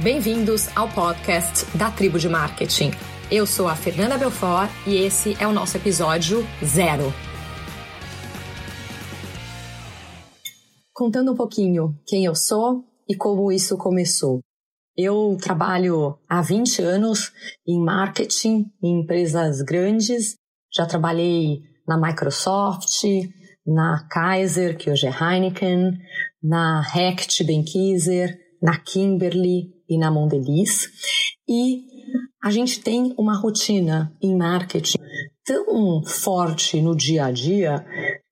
Bem-vindos ao podcast da Tribo de Marketing. Eu sou a Fernanda Belfort e esse é o nosso episódio zero. Contando um pouquinho quem eu sou e como isso começou. Eu trabalho há 20 anos em marketing em empresas grandes. Já trabalhei na Microsoft, na Kaiser, que hoje é Heineken, na Hecht Benkiser, na Kimberly, e na Mondelez. E a gente tem uma rotina em marketing tão forte no dia a dia,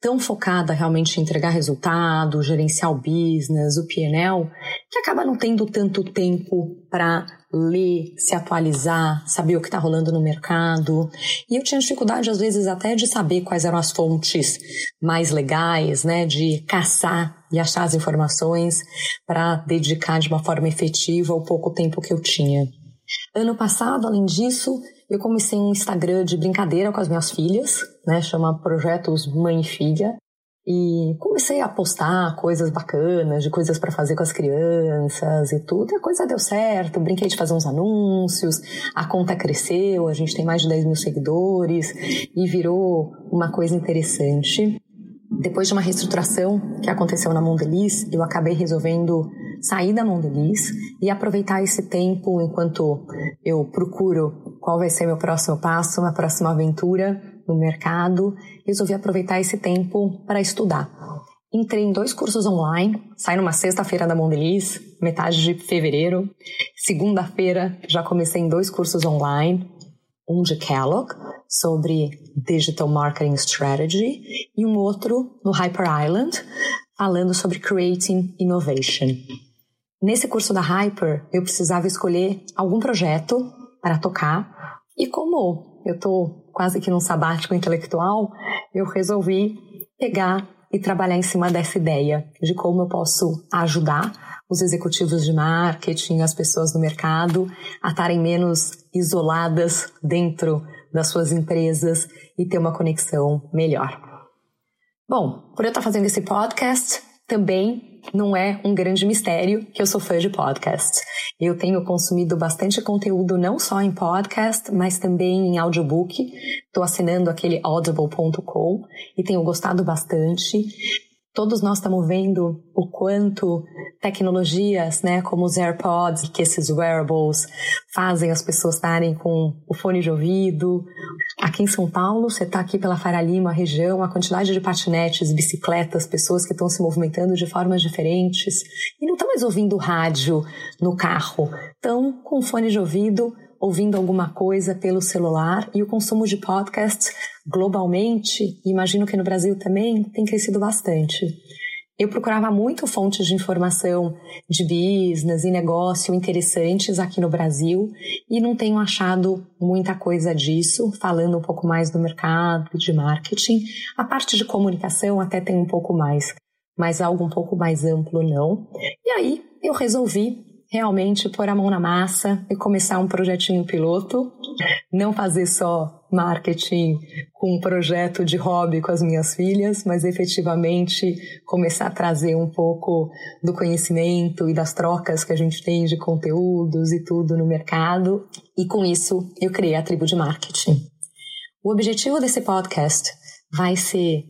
tão focada realmente em entregar resultado, gerenciar o business, o PNL, que acaba não tendo tanto tempo para ler, se atualizar, saber o que está rolando no mercado. E eu tinha dificuldade, às vezes, até de saber quais eram as fontes mais legais, né, de caçar e achar as informações para dedicar de uma forma efetiva o pouco tempo que eu tinha. Ano passado, além disso, eu comecei um Instagram de brincadeira com as minhas filhas, né? Chama Projetos Mãe e Filha. E comecei a postar coisas bacanas, de coisas para fazer com as crianças e tudo. E a coisa deu certo, brinquei de fazer uns anúncios, a conta cresceu, a gente tem mais de 10 mil seguidores e virou uma coisa interessante. Depois de uma reestruturação que aconteceu na Mondeliz, eu acabei resolvendo sair da Mondeliz e aproveitar esse tempo enquanto eu procuro qual vai ser meu próximo passo, minha próxima aventura no mercado. Resolvi aproveitar esse tempo para estudar. Entrei em dois cursos online, saí numa sexta-feira da Mondeliz, metade de fevereiro. Segunda-feira já comecei em dois cursos online, um de Kellogg sobre Digital Marketing Strategy e um outro no Hyper Island falando sobre Creating Innovation. Nesse curso da Hyper, eu precisava escolher algum projeto para tocar e como eu estou quase que num sabático intelectual, eu resolvi pegar e trabalhar em cima dessa ideia de como eu posso ajudar os executivos de marketing, as pessoas do mercado a estarem menos isoladas dentro das suas empresas e ter uma conexão melhor. Bom, por eu estar fazendo esse podcast, também não é um grande mistério que eu sou fã de podcasts. Eu tenho consumido bastante conteúdo não só em podcast, mas também em audiobook. Estou assinando aquele audible.com e tenho gostado bastante. Todos nós estamos vendo o quanto tecnologias, né, como os AirPods, que esses wearables fazem as pessoas estarem com o fone de ouvido. Aqui em São Paulo, você está aqui pela Faria Lima, região, a quantidade de patinetes, bicicletas, pessoas que estão se movimentando de formas diferentes. E não estão mais ouvindo rádio no carro, estão com fone de ouvido ouvindo alguma coisa pelo celular. E o consumo de podcasts globalmente, imagino que no Brasil também, tem crescido bastante. Eu procurava muito fontes de informação de business e negócio interessantes aqui no Brasil e não tenho achado muita coisa disso, falando um pouco mais do mercado, de marketing. A parte de comunicação até tem um pouco mais, mas algo um pouco mais amplo não. E aí eu resolvi realmente pôr a mão na massa e começar um projetinho piloto, não fazer só marketing um projeto de hobby com as minhas filhas, mas efetivamente começar a trazer um pouco do conhecimento e das trocas que a gente tem de conteúdos e tudo no mercado. E com isso eu criei a tribo de marketing. O objetivo desse podcast vai ser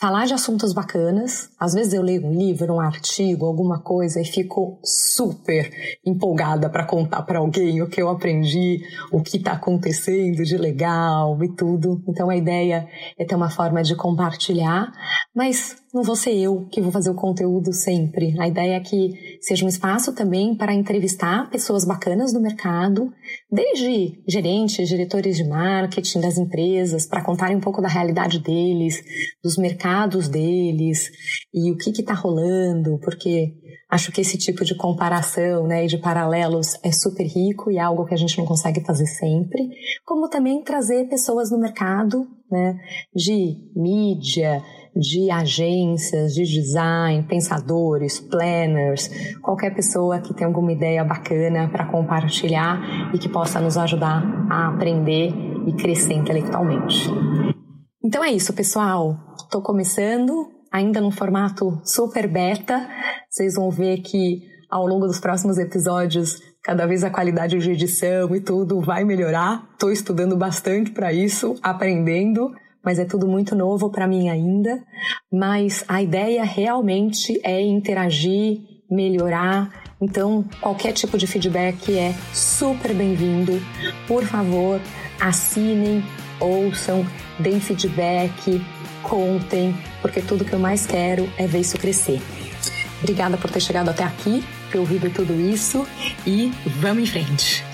falar de assuntos bacanas. Às vezes eu leio um livro, um artigo, alguma coisa e fico super empolgada para contar para alguém o que eu aprendi, o que está acontecendo de legal e tudo. Então a ideia é ter uma forma de compartilhar, mas não vou ser eu que vou fazer o conteúdo sempre. A ideia é que seja um espaço também para entrevistar pessoas bacanas do mercado, desde gerentes, diretores de marketing das empresas, para contarem um pouco da realidade deles, dos mercados deles e o que está rolando, porque acho que esse tipo de comparação né, e de paralelos é super rico e é algo que a gente não consegue fazer sempre, como também trazer pessoas no mercado né, de mídia, de agências, de design, pensadores, planners, qualquer pessoa que tenha alguma ideia bacana para compartilhar e que possa nos ajudar a aprender e crescer intelectualmente. Então é isso, pessoal. Estou começando, ainda num formato super beta. Vocês vão ver que ao longo dos próximos episódios Cada vez a qualidade de edição e tudo vai melhorar. Estou estudando bastante para isso, aprendendo, mas é tudo muito novo para mim ainda. Mas a ideia realmente é interagir, melhorar. Então, qualquer tipo de feedback é super bem-vindo. Por favor, assinem, ouçam, deem feedback, contem, porque tudo que eu mais quero é ver isso crescer. Obrigada por ter chegado até aqui, ter ouvido tudo isso e vamos em frente!